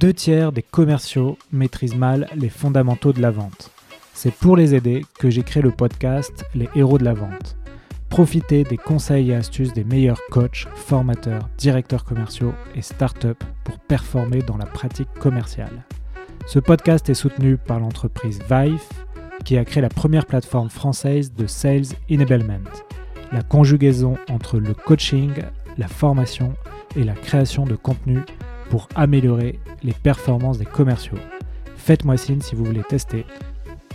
Deux tiers des commerciaux maîtrisent mal les fondamentaux de la vente. C'est pour les aider que j'ai créé le podcast Les héros de la vente. Profitez des conseils et astuces des meilleurs coachs, formateurs, directeurs commerciaux et startups pour performer dans la pratique commerciale. Ce podcast est soutenu par l'entreprise Vive, qui a créé la première plateforme française de Sales Enablement, la conjugaison entre le coaching, la formation et la création de contenu pour améliorer les performances des commerciaux. Faites-moi signe si vous voulez tester.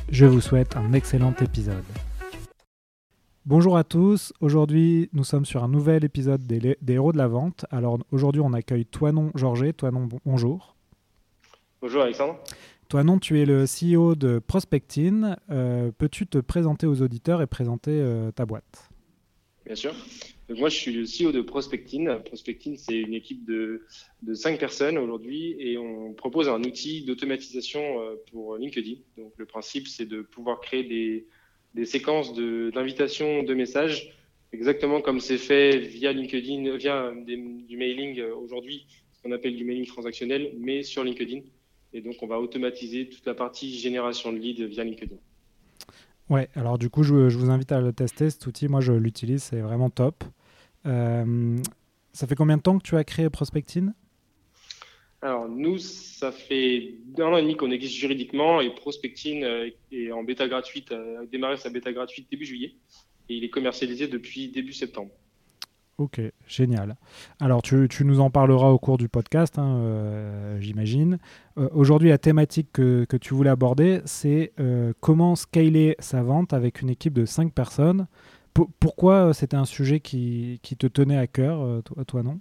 Je vous souhaite un excellent épisode. Bonjour à tous, aujourd'hui nous sommes sur un nouvel épisode des, héros de la vente. Alors aujourd'hui on accueille Toinon Georget. Toinon, bonjour. Bonjour Alexandre. Toinon, tu es le CEO de Prospectine. Euh, peux-tu te présenter aux auditeurs et présenter euh, ta boîte? Bien sûr moi, je suis le CEO de Prospectine. Prospectine, c'est une équipe de, de cinq personnes aujourd'hui et on propose un outil d'automatisation euh, pour LinkedIn. Donc, le principe, c'est de pouvoir créer des, séquences d'invitation de, messages, exactement comme c'est fait via LinkedIn, via du mailing euh, aujourd'hui, ce qu'on appelle du mailing transactionnel, mais sur LinkedIn. Et donc, on va automatiser toute la partie génération de leads via LinkedIn. Ouais, alors du coup, je, vous invite à le tester, cet outil. Moi, je l'utilise, c'est vraiment top. Euh, ça fait combien de temps que tu as créé Prospectine? Alors nous, ça fait un an et demi qu'on existe juridiquement et Prospectine euh, est en bêta gratuite, a démarré sa bêta gratuite début juillet et il est commercialisé depuis début septembre. Ok, génial. Alors tu, tu, nous en parleras au cours du podcast, hein, euh, j'imagine. Aujourd'hui, la thématique que, que, tu voulais aborder, c'est comment scaler sa vente avec une équipe de 5 personnes pourquoi euh, c'était un sujet qui, te tenait à cœur, euh, toi, toi non?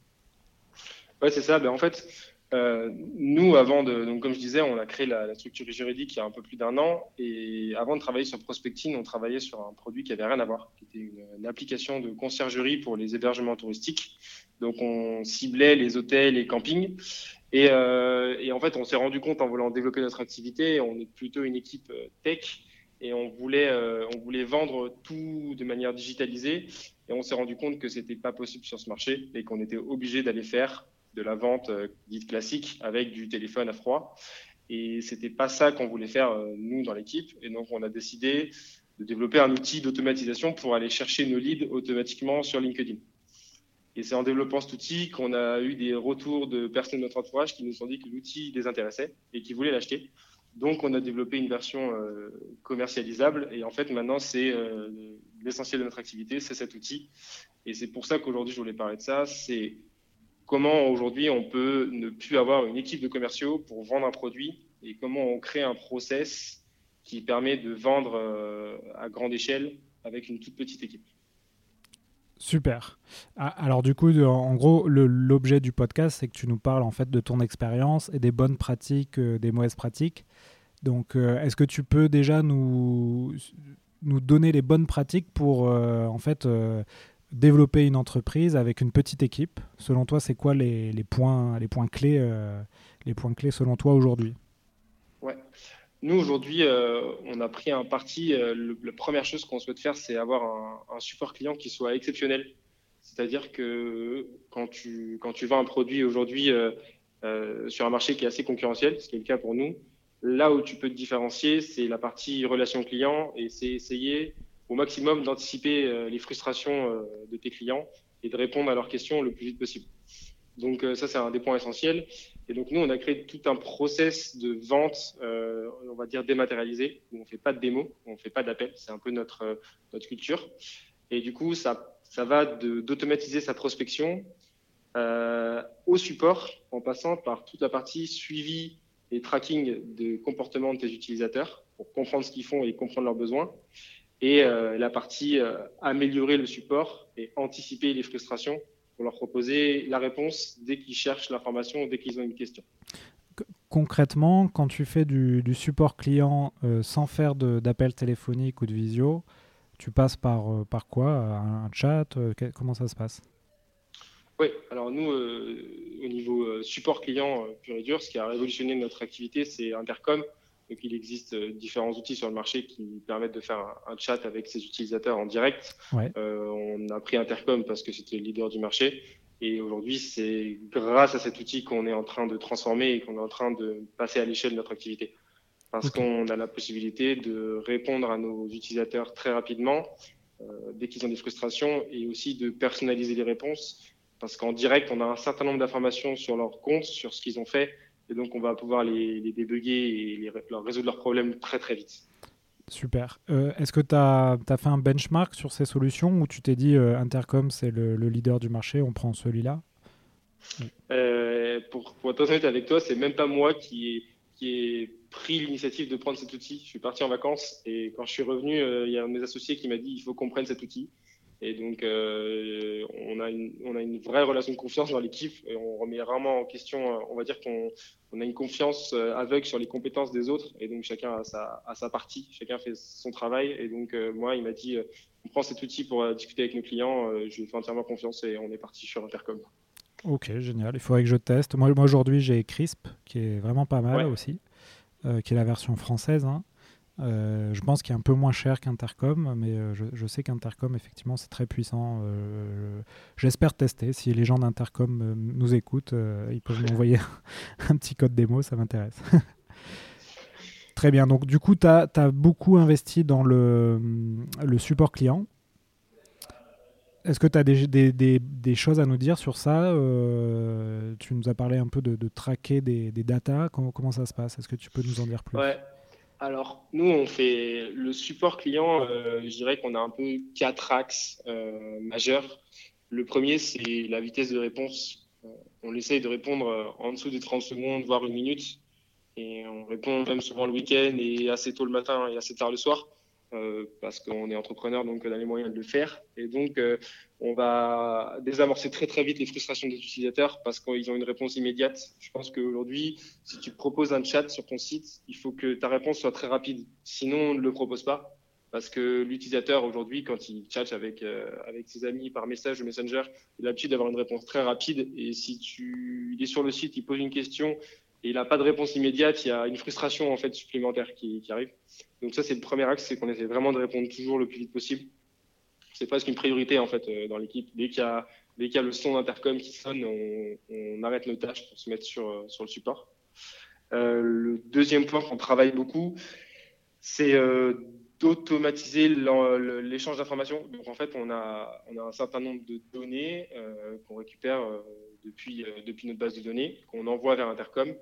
Oui, c'est ça. Ben, en fait, euh, nous, avant de, comme je disais, on a créé la, structure juridique il y a un peu plus d'un an. Et avant de travailler sur Prospecting, on travaillait sur un produit qui avait rien à voir, qui était une, application de conciergerie pour les hébergements touristiques. Donc, on ciblait les hôtels et campings. Et en fait, on s'est rendu compte en voulant développer notre activité, on est plutôt une équipe tech et on voulait, euh, on voulait vendre tout de manière digitalisée. Et on s'est rendu compte que c'était pas possible sur ce marché et qu'on était obligé d'aller faire de la vente euh, dite classique avec du téléphone à froid. Et c'était pas ça qu'on voulait faire euh, nous dans l'équipe. Et donc on a décidé de développer un outil d'automatisation pour aller chercher nos leads automatiquement sur LinkedIn. Et c'est en développant cet outil qu'on a eu des retours de personnes de notre entourage qui nous ont dit que l'outil les intéressait et qui voulaient l'acheter. Donc, on a développé une version euh, commercialisable et en fait, maintenant, c'est euh, l'essentiel de notre activité, c'est cet outil. Et c'est pour ça qu'aujourd'hui, je voulais parler de ça. C'est comment aujourd'hui on peut ne plus avoir une équipe de commerciaux pour vendre un produit et comment on crée un process qui permet de vendre euh, à grande échelle avec une toute petite équipe. Super. Ah, alors du coup, en gros, l'objet du podcast, c'est que tu nous parles en fait de ton expérience et des bonnes pratiques, des mauvaises pratiques. Donc, euh, est-ce que tu peux déjà nous, donner les bonnes pratiques pour euh, en fait euh, développer une entreprise avec une petite équipe? Selon toi, c'est quoi les, points, les, points clés, les points clés selon toi aujourd'hui? Nous, aujourd'hui, on a pris un parti. la première chose qu'on souhaite faire, c'est avoir un, support client qui soit exceptionnel. C'est-à-dire que quand tu, quand tu vends un produit aujourd'hui sur un marché qui est assez concurrentiel, ce qui est le cas pour nous, Là où tu peux te différencier, c'est la partie relation client et c'est essayer au maximum d'anticiper euh, les frustrations euh, de tes clients et de répondre à leurs questions le plus vite possible. Donc euh, ça, c'est un des points essentiels. Et donc nous, on a créé tout un process de vente, on va dire dématérialisé, où on fait pas de démo, on fait pas d'appel. C'est un peu notre notre culture. Et du coup, ça ça va d'automatiser sa prospection au support en passant par toute la partie suivi et tracking de comportement de tes utilisateurs pour comprendre ce qu'ils font et comprendre leurs besoins. Et euh, la partie euh, améliorer le support et anticiper les frustrations pour leur proposer la réponse dès qu'ils cherchent l'information ou dès qu'ils ont une question. Concrètement, quand tu fais du, du support client euh, sans faire d'appel téléphonique ou de visio, tu passes par, par quoi? Un, un chat? Comment ça se passe? Oui, alors nous, euh, au niveau euh, support client euh, pur et dur, ce qui a révolutionné notre activité, c'est Intercom. Donc, il existe différents outils sur le marché qui permettent de faire un, chat avec ses utilisateurs en direct. on a pris Intercom parce que c'était le leader du marché. Et aujourd'hui, c'est grâce à cet outil qu'on est en train de transformer et qu'on est en train de passer à l'échelle de notre activité. Parce qu'on a la possibilité de répondre à nos utilisateurs très rapidement euh, dès qu'ils ont des frustrations et aussi de personnaliser les réponses. Parce qu'en direct, on a un certain nombre d'informations sur leur compte, sur ce qu'ils ont fait. Et donc, on va pouvoir les, les débugger et les, leur résoudre leurs problèmes très, très vite. Super. Euh, est-ce que tu as, as, fait un benchmark sur ces solutions ou tu t'es dit euh, Intercom, c'est le, le, leader du marché, on prend celui-là? Euh, pour, pour, être honnête avec toi, c'est même pas moi qui ai, qui ai pris l'initiative de prendre cet outil. Je suis parti en vacances et quand je suis revenu, il y a un de mes associés qui m'a dit il faut qu'on prenne cet outil. Et donc, euh, on, a une, on, a une, vraie relation de confiance dans l'équipe et on remet rarement en question, on va dire qu'on on a une confiance euh, aveugle sur les compétences des autres et donc chacun a sa, a sa partie, chacun fait son travail. Et donc, euh, moi, il m'a dit on prend cet outil pour discuter avec nos clients, je lui fais entièrement confiance et on est parti sur Intercom. Ok, génial. Il faudrait que je teste. Moi, moi aujourd'hui, j'ai Crisp qui est vraiment pas mal ouais. aussi, qui est la version française. Hein. Euh, je pense qu'il est un peu moins cher qu'Intercom, mais euh, je, sais qu'Intercom, effectivement, c'est très puissant. Euh, J'espère tester. Si les gens d'Intercom nous écoutent, ils peuvent m'envoyer un petit code démo, ça m'intéresse. très bien. Donc, du coup, tu as, beaucoup investi dans le, support client. Est-ce que tu as des, choses à nous dire sur ça Tu nous as parlé un peu de, traquer des, datas. Comment, ça se passe? Est-ce que tu peux nous en dire plus? Alors, nous, on fait le support client, euh, je dirais qu'on a un peu quatre axes euh, majeurs. Le premier, c'est la vitesse de réponse. Euh, on essaye de répondre en dessous des 30 secondes, voire une minute. Et on répond même souvent le week-end et assez tôt le matin et assez tard le soir. Euh, parce qu'on est entrepreneur, donc on a les moyens de le faire. Et donc, euh, on va désamorcer très très vite les frustrations des utilisateurs parce qu'ils ont une réponse immédiate. Je pense qu'aujourd'hui, si tu proposes un chat sur ton site, il faut que ta réponse soit très rapide. Sinon, on ne le propose pas. Parce que l'utilisateur aujourd'hui, quand il chatte avec, euh, avec ses amis par message ou messenger, il a l'habitude d'avoir une réponse très rapide. Et si tu il est sur le site, il pose une question et il n'a pas de réponse immédiate, il y a une frustration en fait supplémentaire qui, arrive. Donc ça, c'est le premier axe, c'est qu'on essaie vraiment de répondre toujours le plus vite possible. C'est presque une priorité en fait euh, dans l'équipe. Dès qu'il y a le son d'intercom qui sonne, on, arrête nos tâches pour se mettre sur euh, le support. Euh, le deuxième point qu'on travaille beaucoup, c'est d'automatiser l'échange d'informations. Donc en fait, on a un certain nombre de données qu'on récupère depuis depuis notre base de données, qu'on envoie vers Intercom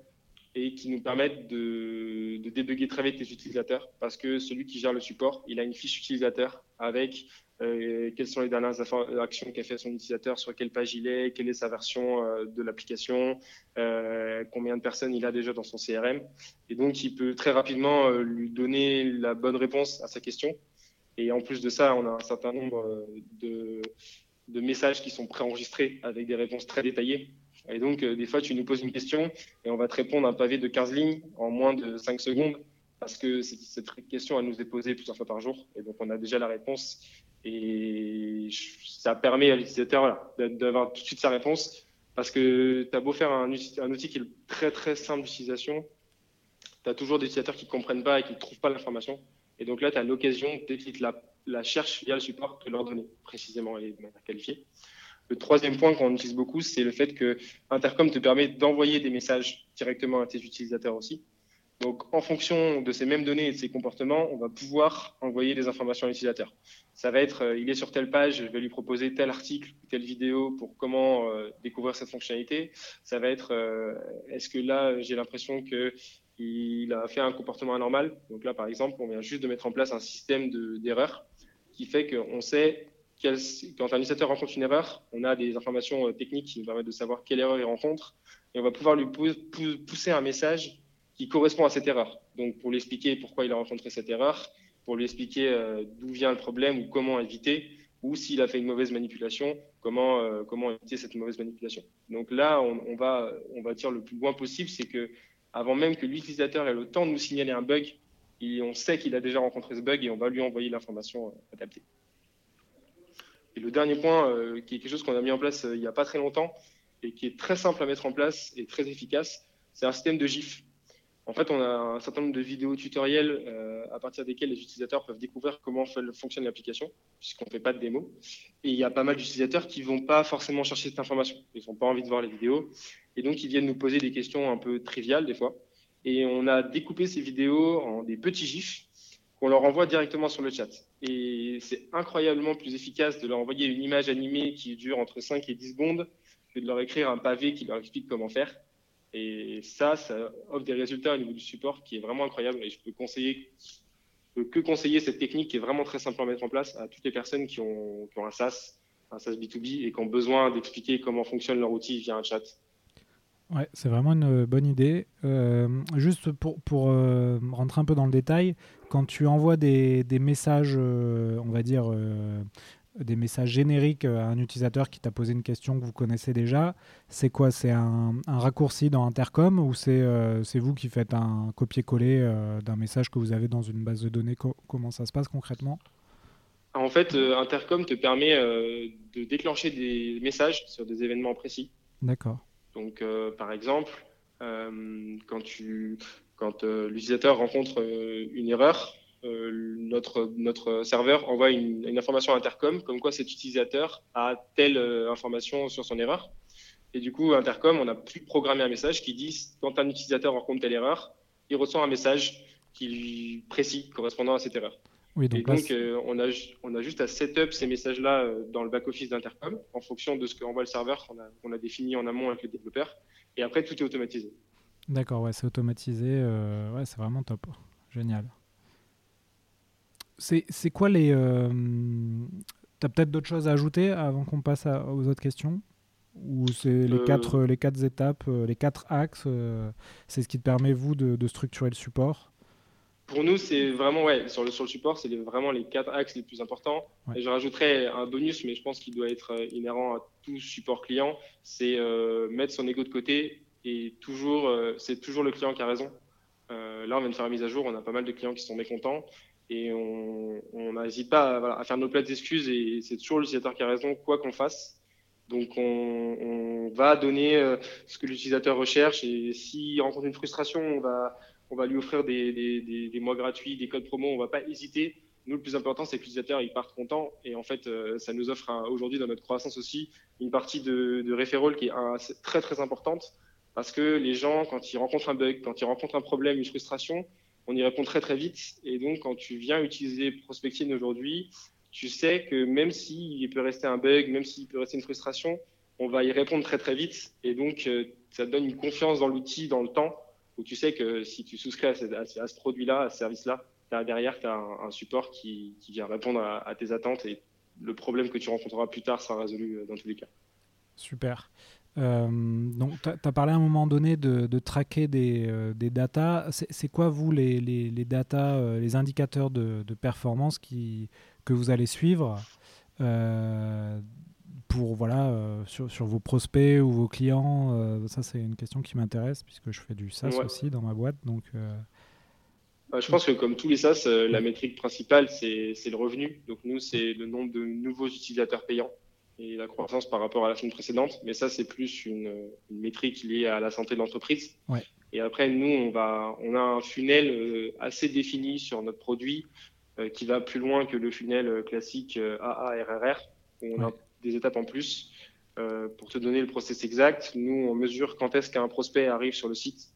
et qui nous permettent de, de débugger très vite les utilisateurs parce que celui qui gère le support, il a une fiche utilisateur avec euh, quelles sont les dernières actions qu'a fait son utilisateur, sur quelle page il est, quelle est sa version euh, de l'application, euh, combien de personnes il a déjà dans son CRM. Et donc, il peut très rapidement euh, lui donner la bonne réponse à sa question. Et en plus de ça, on a un certain nombre de, de messages qui sont préenregistrés avec des réponses très détaillées. Et donc, euh, des fois, tu nous poses une question et on va te répondre un pavé de 15 lignes en moins de 5 secondes parce que cette question, elle nous est posée plusieurs fois par jour. Et donc, on a déjà la réponse. Et ça permet à l'utilisateur d'avoir tout de suite sa réponse. Parce que tu as beau faire un, outil qui est très, très simple d'utilisation, tu as toujours des utilisateurs qui ne comprennent pas et qui ne trouvent pas l'information. Et donc là, tu as l'occasion, dès qu'ils la, la cherchent via le support, de leur donner précisément et de manière qualifiée. Le troisième point qu'on utilise beaucoup, c'est le fait que Intercom te permet d'envoyer des messages directement à tes utilisateurs aussi. Donc, en fonction de ces mêmes données et de ces comportements, on va pouvoir envoyer des informations à l'utilisateur. Ça va être, euh, il est sur telle page, je vais lui proposer tel article, telle vidéo pour comment euh, découvrir cette fonctionnalité. Ça va être, euh, est-ce que là, j'ai l'impression que il a fait un comportement anormal? Donc là, par exemple, on vient juste de mettre en place un système d'erreurs qui fait qu'on sait quand un utilisateur rencontre une erreur, on a des informations euh, techniques qui nous permettent de savoir quelle erreur il rencontre et on va pouvoir lui pousser un message qui correspond à cette erreur. Donc pour lui expliquer pourquoi il a rencontré cette erreur, pour lui expliquer euh, d'où vient le problème ou comment éviter, ou s'il a fait une mauvaise manipulation, comment, euh, éviter cette mauvaise manipulation. Donc là, on, va, on dire le plus loin possible, c'est que avant même que l'utilisateur ait le temps de nous signaler un bug, on sait qu'il a déjà rencontré ce bug et on va lui envoyer l'information adaptée. Le dernier point, euh, qui est quelque chose qu'on a mis en place euh, il n'y a pas très longtemps et qui est très simple à mettre en place et très efficace, c'est un système de GIF. En fait, on a un certain nombre de vidéos tutoriels euh, à partir desquels les utilisateurs peuvent découvrir comment fonctionne l'application, puisqu'on ne fait pas de démo. Et il y a pas mal d'utilisateurs qui ne vont pas forcément chercher cette information. Ils n'ont pas envie de voir les vidéos. Et donc, ils viennent nous poser des questions un peu triviales des fois. Et on a découpé ces vidéos en des petits gifs qu'on leur envoie directement sur le chat. Et c'est incroyablement plus efficace de leur envoyer une image animée qui dure entre 5 et 10 secondes que de leur écrire un pavé qui leur explique comment faire. Et ça, ça offre des résultats au niveau du support qui est vraiment incroyable. Et je peux conseiller, que conseiller cette technique qui est vraiment très simple à mettre en place à toutes les personnes qui ont, qui ont un SaaS, un SaaS B2B et qui ont besoin d'expliquer comment fonctionne leur outil via un chat. Ouais, c'est vraiment une bonne idée. Euh, juste pour, pour euh, rentrer un peu dans le détail, quand tu envoies des, des messages, euh, on va dire, des messages génériques à un utilisateur qui t'a posé une question que vous connaissez déjà, c'est quoi? C'est un, raccourci dans Intercom ou c'est c'est vous qui faites un copier-coller d'un message que vous avez dans une base de données? Comment ça se passe concrètement? En fait, Intercom te permet de déclencher des messages sur des événements précis. D'accord. Donc, par exemple, quand, tu, quand l'utilisateur rencontre une erreur, euh, notre, serveur envoie une, information à Intercom comme quoi cet utilisateur a telle euh, information sur son erreur. Et du coup, Intercom, on a pu programmer un message qui dit quand un utilisateur rencontre telle erreur, il reçoit un message qui lui précis correspondant à cette erreur. Oui, donc, et donc euh, on, a, on a juste à setup ces messages-là dans le back-office d'Intercom en fonction de ce qu'envoie le serveur qu'on a, a, défini en amont avec les développeurs. Et après, tout est automatisé. D'accord, ouais, c'est automatisé. ouais, c'est vraiment top. Génial. C'est quoi les. Euh, tu as peut-être d'autres choses à ajouter avant qu'on passe aux autres questions? Ou c'est les, euh. quatre, les quatre étapes, euh, les quatre axes C'est ce qui te permet, vous, de, structurer le support? Pour nous, c'est vraiment, ouais, sur le, sur le support, c'est vraiment les quatre axes les plus importants. Et je rajouterais un bonus, mais je pense qu'il doit être inhérent à tout support client c'est mettre son ego de côté et toujours, c'est toujours le client qui a raison. là, on vient de faire la mise à jour, on a pas mal de clients qui sont mécontents et on n'hésite pas à, faire nos plates d'excuses et c'est toujours l'utilisateur qui a raison, quoi qu'on fasse. Donc on, va donner euh, ce que l'utilisateur recherche et s'il rencontre une frustration, on va, on va lui offrir des, mois gratuits, des codes promo, on va pas hésiter. Nous, le plus important, c'est que l'utilisateur il parte content et en fait, euh, ça nous offre aujourd'hui dans notre croissance aussi une partie de, de qui est très très importante parce que les gens, quand ils rencontrent un bug, quand ils rencontrent un problème, une frustration, on y répond très très vite. Et donc, quand tu viens utiliser Prospecting aujourd'hui, tu sais que même s'il peut rester un bug, même s'il peut rester une frustration, on va y répondre très très vite. Et donc, euh, ça te donne une confiance dans l'outil, dans le temps, où tu sais que si tu souscris à ce, produit-là, à ce service-là, derrière, tu as un, support qui, vient répondre à, tes attentes et le problème que tu rencontreras plus tard sera résolu euh, dans tous les cas. Super. Euh, donc, tu as, parlé à un moment donné de, traquer des, euh, des datas. C'est quoi, vous, les, les, les euh, indicateurs de, performance que vous allez suivre? Pour, voilà, sur, sur, vos prospects ou vos clients Ça, c'est une question qui m'intéresse puisque je fais du SaaS aussi dans ma boîte. Donc, bah, je pense que comme tous les SaaS, la métrique principale, c'est le revenu. Donc, nous, c'est le nombre de nouveaux utilisateurs payants et la croissance par rapport à la semaine précédente. Mais ça, c'est plus une, métrique liée à la santé de l'entreprise. Et après, nous, on, va, on a un funnel euh, assez défini sur notre produit euh, qui va plus loin que le funnel euh, classique AARRR. On a des étapes en plus. pour te donner le process exact, nous, on mesure quand est-ce qu'un prospect arrive sur le site.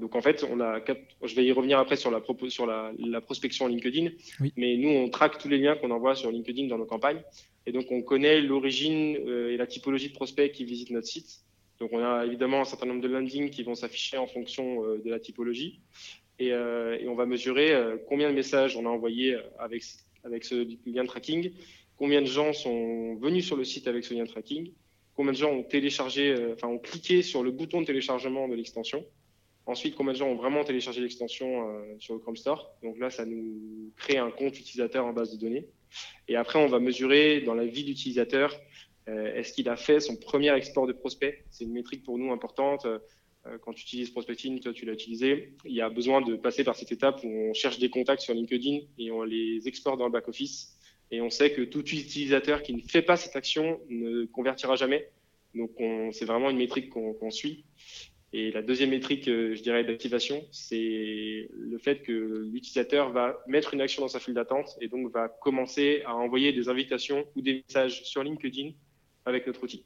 donc en fait, on a je vais y revenir après sur la, sur la, la prospection LinkedIn, mais nous, on traque tous les liens qu'on envoie sur LinkedIn dans nos campagnes. Et donc, on connaît l'origine euh, et la typologie de prospects qui visitent notre site. Donc, on a évidemment un certain nombre de landings qui vont s'afficher en fonction euh, de la typologie. Et, euh, et on va mesurer combien de messages on a envoyés avec, avec ce lien de tracking, combien de gens sont venus sur le site avec ce lien de tracking, combien de gens ont téléchargé, enfin, ont cliqué sur le bouton de téléchargement de l'extension. Ensuite, combien de gens ont vraiment téléchargé l'extension sur le Chrome Store. Donc là, ça nous crée un compte utilisateur en base de données. Et après, on va mesurer dans la vie d'utilisateur, euh, est-ce qu'il a fait son premier export de prospect C'est une métrique pour nous importante. Euh, quand tu utilises Prospecting, toi tu l'as utilisé, il y a besoin de passer par cette étape où on cherche des contacts sur LinkedIn et on les exporte dans le back-office. Et on sait que tout utilisateur qui ne fait pas cette action ne convertira jamais. Donc c'est vraiment une métrique qu'on suit. Et la deuxième métrique, je dirais, d'activation, c'est le fait que l'utilisateur va mettre une action dans sa file d'attente et donc va commencer à envoyer des invitations ou des messages sur LinkedIn avec notre outil.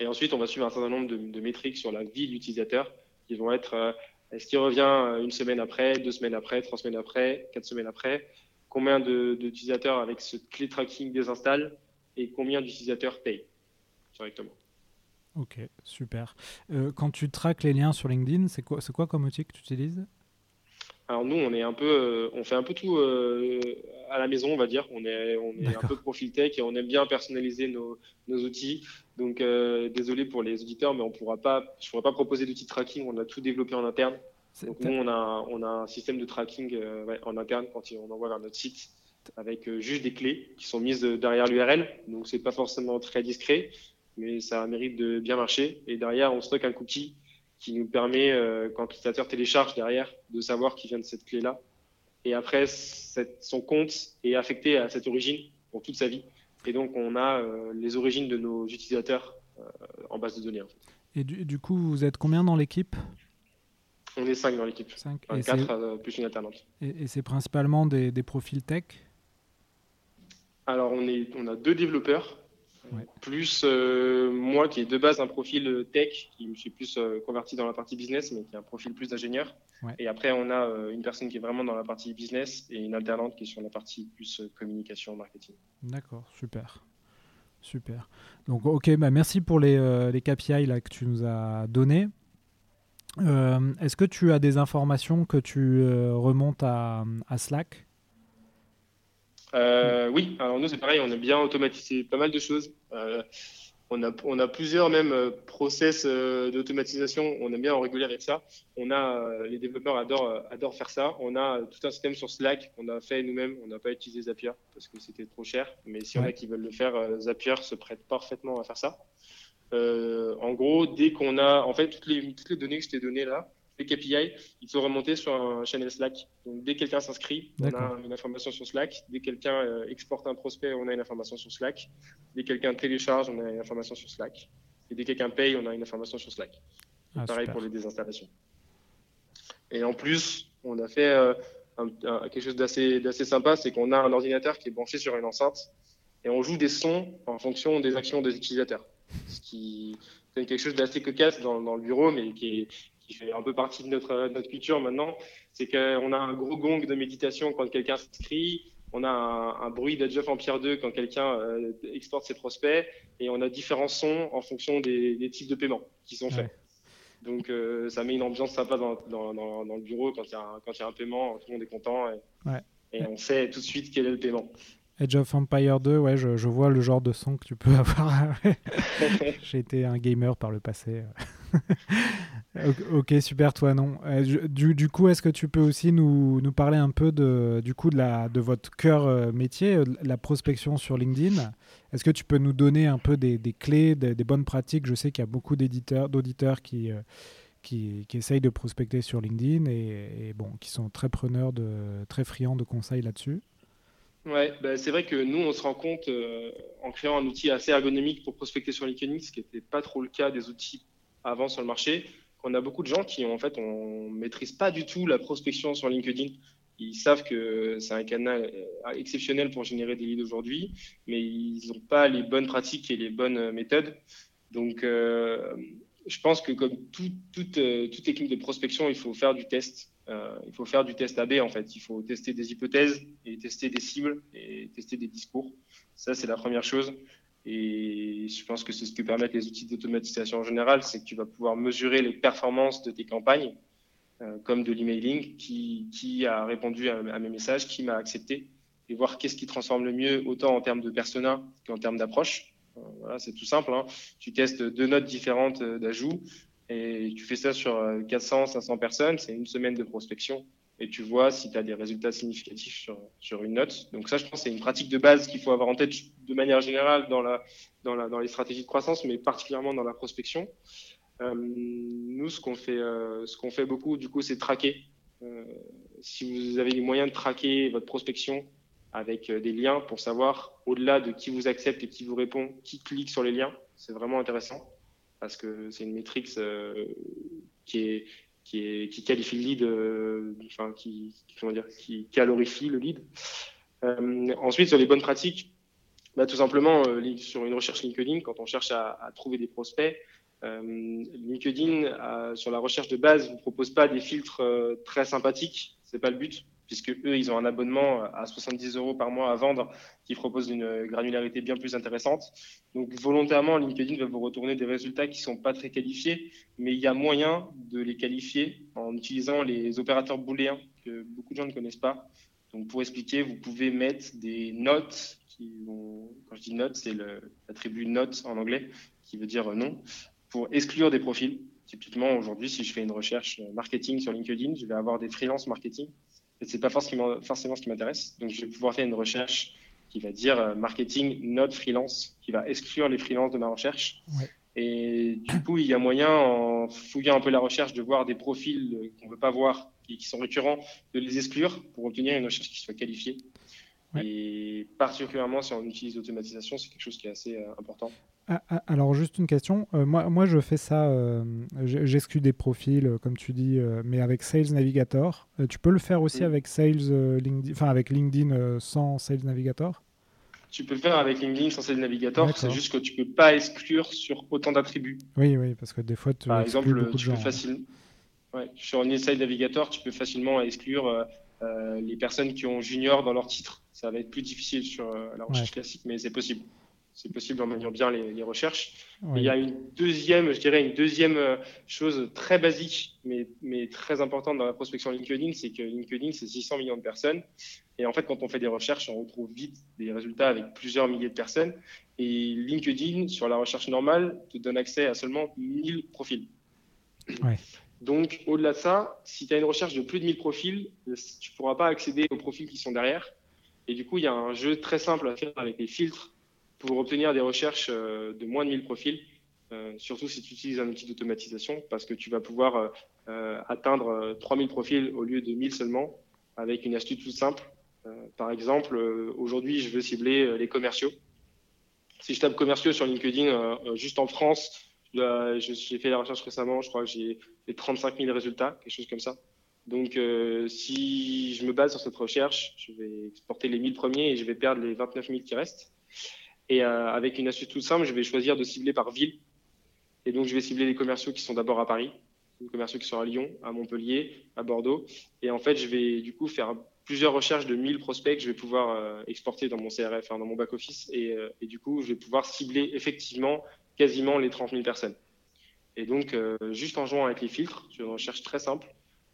Et ensuite, on va suivre un certain nombre de, métriques sur la vie de l'utilisateur qui vont être euh, est-ce qu'il revient euh, une semaine après, deux semaines après, trois semaines après, quatre semaines après Combien d'utilisateurs avec ce clé tracking désinstalle et combien d'utilisateurs payent directement Ok, super. Euh, quand tu traques les liens sur LinkedIn, c'est quoi, quoi comme outil que tu utilises? Alors nous, on est un peu, euh, on fait un peu tout euh, à la maison, on va dire. On est, on est un peu profil tech et on aime bien personnaliser nos, nos outils. Donc euh, désolé pour les auditeurs, mais on pourra pas, je pourrais pas proposer d'outils de tracking. On a tout développé en interne. Donc nous, on a, on a un système de tracking en interne quand on envoie vers notre site avec juste des clés qui sont mises derrière l'URL. Donc c'est pas forcément très discret, mais ça mérite de bien marcher. Et derrière, on stocke un cookie qui nous permet, euh, quand l'utilisateur télécharge derrière, de savoir qu'il vient de cette clé-là. Et après, son compte est affecté à cette origine pour toute sa vie. Et donc, on a euh, les origines de nos utilisateurs euh, en base de données. Et du, coup, vous êtes combien dans l'équipe? On est cinq dans l'équipe. Cinq. quatre plus une alternante. Et, c'est principalement des, des, profils tech? Alors, on, est, on a deux développeurs plus euh, moi qui ai de base un profil tech, qui me suis plus euh, converti dans la partie business, mais qui a un profil plus d'ingénieur. Et après, on a euh, une personne qui est vraiment dans la partie business et une alternante qui est sur la partie plus communication, marketing. D'accord, super. Super. Donc, ok, bah merci pour les, les KPI là, que tu nous as donnés. Est-ce que tu as des informations que tu remontes à, à Slack? Euh, oui, alors nous c'est pareil, on a bien automatisé pas mal de choses. Euh, on, a, on a plusieurs même euh, process d'automatisation, on aime bien en régulier avec ça. On a, les développeurs adorent, adorent faire ça. On a tout un système sur Slack qu'on a fait nous-mêmes. On n'a pas utilisé Zapier parce que c'était trop cher. Mais si on a qui veulent le faire, Zapier se prête parfaitement à faire ça. En gros, dès qu'on a, en fait, toutes les, toutes les données que je t'ai données là, les KPI, il faut remonter sur un channel Slack. Donc, dès que quelqu'un s'inscrit, on a une information sur Slack. Dès que quelqu'un euh, exporte un prospect, on a une information sur Slack. Dès que quelqu'un télécharge, on a une information sur Slack. Et dès que quelqu'un paye, on a une information sur Slack. Ah, pareil pour les désinstallations. Et en plus, on a fait euh, quelque chose d'assez sympa, c'est qu'on a un ordinateur qui est branché sur une enceinte et on joue des sons en fonction des actions des utilisateurs. Ce qui est quelque chose d'assez cocasse dans, dans, le bureau, mais qui est, qui fait un peu partie de notre, notre culture maintenant, c'est qu'on a un gros gong de méditation quand quelqu'un s'inscrit, on a un, bruit d'Edge of Empire 2 quand quelqu'un euh, exporte ses prospects, et on a différents sons en fonction des, types de paiements qui sont faits. Donc euh, ça met une ambiance sympa dans, dans, dans, le bureau quand il y, a un paiement, tout le monde est content et, et on sait tout de suite quel est le paiement. Edge of Empire 2, ouais, je, je, vois le genre de son que tu peux avoir. J'ai été un gamer par le passé. ok, super, toi non. Euh, du, du, coup, est-ce que tu peux aussi nous, nous, parler un peu de, du coup, de, la, de votre cœur euh, métier, euh, la prospection sur LinkedIn? Est-ce que tu peux nous donner un peu des, des clés, des, bonnes pratiques? Je sais qu'il y a beaucoup d'éditeurs, d'auditeurs qui, qui, qui, essayent de prospecter sur LinkedIn et, et, bon, qui sont très preneurs, de, très friands de conseils là-dessus. Ouais, bah, c'est vrai que nous, on se rend compte en créant un outil assez ergonomique pour prospecter sur LinkedIn, ce qui n'était pas trop le cas des outils avant sur le marché, qu'on a beaucoup de gens qui, en fait, on maîtrise pas du tout la prospection sur LinkedIn. Ils savent que c'est un canal euh, exceptionnel pour générer des leads aujourd'hui, mais ils n'ont pas les bonnes pratiques et les bonnes méthodes. Donc, euh, je pense que comme toute, euh, toute technique de prospection, il faut faire du test. Il faut faire du test AB en fait. Il faut tester des hypothèses et tester des cibles et tester des discours. Ça, c'est la première chose. Et je pense que c'est ce que permettent les outils d'automatisation en général, c'est que tu vas pouvoir mesurer les performances de tes campagnes, euh, comme de l'emailing, qui, a répondu à, mes messages, qui m'a accepté, et voir qu'est-ce qui transforme le mieux, autant en termes de persona qu'en termes d'approche. Euh, voilà, c'est tout simple. Hein. Tu testes deux notes différentes euh, d'ajout et tu fais ça sur 400, 500 personnes. C'est une semaine de prospection et tu vois si tu as des résultats significatifs sur, une note. Donc ça, je pense, c'est une pratique de base qu'il faut avoir en tête de manière générale dans, les stratégies de croissance, mais particulièrement dans la prospection. Euh, nous, ce qu'on fait, euh, ce qu'on fait beaucoup, du coup, c'est traquer. Euh, si vous avez les moyens de traquer votre prospection avec euh, des liens pour savoir, au-delà de qui vous accepte et qui vous répond, qui clique sur les liens, c'est vraiment intéressant. Parce que c'est une métrique qui est qui, qualifie le lead, enfin qui, calorifie le lead. ensuite, sur les bonnes pratiques, bah, tout simplement sur une recherche LinkedIn, quand on cherche à, à trouver des prospects, euh, LinkedIn, sur la recherche de base, vous propose pas des filtres euh, très sympathiques. C'est pas le but, puisque eux, ils ont un abonnement à 70 euros par mois à vendre qui propose une granularité bien plus intéressante. Donc, volontairement, LinkedIn va vous retourner des résultats qui sont pas très qualifiés, mais il y a moyen de les qualifier en utilisant les opérateurs booléens que beaucoup de gens ne connaissent pas. Donc, pour expliquer, vous pouvez mettre des notes quand je dis notes, c'est l'attribut note en anglais, qui veut dire non pour exclure des profils. Typiquement, aujourd'hui, si je fais une recherche marketing sur LinkedIn, je vais avoir des freelance marketing. Et c'est pas forcément, forcément ce qui m'intéresse. Donc, je vais pouvoir faire une recherche qui va dire euh, marketing not freelance, qui va exclure les freelances de ma recherche. Et du coup, il y a moyen, en fouillant un peu la recherche, de voir des profils qu'on ne veut pas voir, qui, qui sont récurrents, de les exclure pour obtenir une recherche qui soit qualifiée. Et particulièrement si on utilise l'automatisation, c'est quelque chose qui est assez euh, important. Ah, ah, alors juste une question, euh, moi, moi je fais ça, euh, j'exclus des profils comme tu dis, mais avec Sales Navigator. tu peux le faire aussi avec Sales LinkedIn, enfin avec LinkedIn sans Sales Navigator? Tu peux le faire avec LinkedIn sans Sales Navigator, c'est juste que tu peux pas exclure sur autant d'attributs. Oui, oui, parce que des fois, tu Par exemple, tu peux facilement, ouais, sur Sales Navigator, tu peux facilement exclure les personnes qui ont junior dans leur titre ça va être plus difficile sur euh, la recherche classique, mais c'est possible. C'est possible en maniant bien les, recherches. Il y a une deuxième, je dirais, une deuxième euh, chose très basique, mais, mais très importante dans la prospection LinkedIn, c'est que LinkedIn, c'est 600 millions de personnes. Et en fait, quand on fait des recherches, on retrouve vite des résultats avec plusieurs milliers de personnes. Et LinkedIn, sur la recherche normale, te donne accès à seulement 1000 profils. Donc, au-delà de ça, si tu as une recherche de plus de 1000 profils, tu ne pourras pas accéder aux profils qui sont derrière. Et du coup, il y a un jeu très simple à faire avec les filtres pour obtenir des recherches euh, de moins de 1000 profils, euh, surtout si tu utilises un outil d'automatisation, parce que tu vas pouvoir euh, atteindre 3000 profils au lieu de 1000 seulement, avec une astuce toute simple. par exemple, aujourd'hui, je veux cibler les commerciaux. Si je tape commerciaux sur LinkedIn, juste en France, j'ai fait la recherche récemment, je crois que j'ai 35 000 résultats, quelque chose comme ça. Donc, euh, si je me base sur cette recherche, je vais exporter les 1000 premiers et je vais perdre les 29 000 qui restent. Et euh, avec une astuce toute simple, je vais choisir de cibler par ville. Et donc, je vais cibler les commerciaux qui sont d'abord à Paris, les commerciaux qui sont à Lyon, à Montpellier, à Bordeaux. Et en fait, je vais du coup faire plusieurs recherches de 1000 prospects que je vais pouvoir euh, exporter dans mon CRF, dans mon back-office. Et, et, du coup, je vais pouvoir cibler effectivement quasiment les 30 000 personnes. Et donc, juste en jouant avec les filtres, c'est une recherche très simple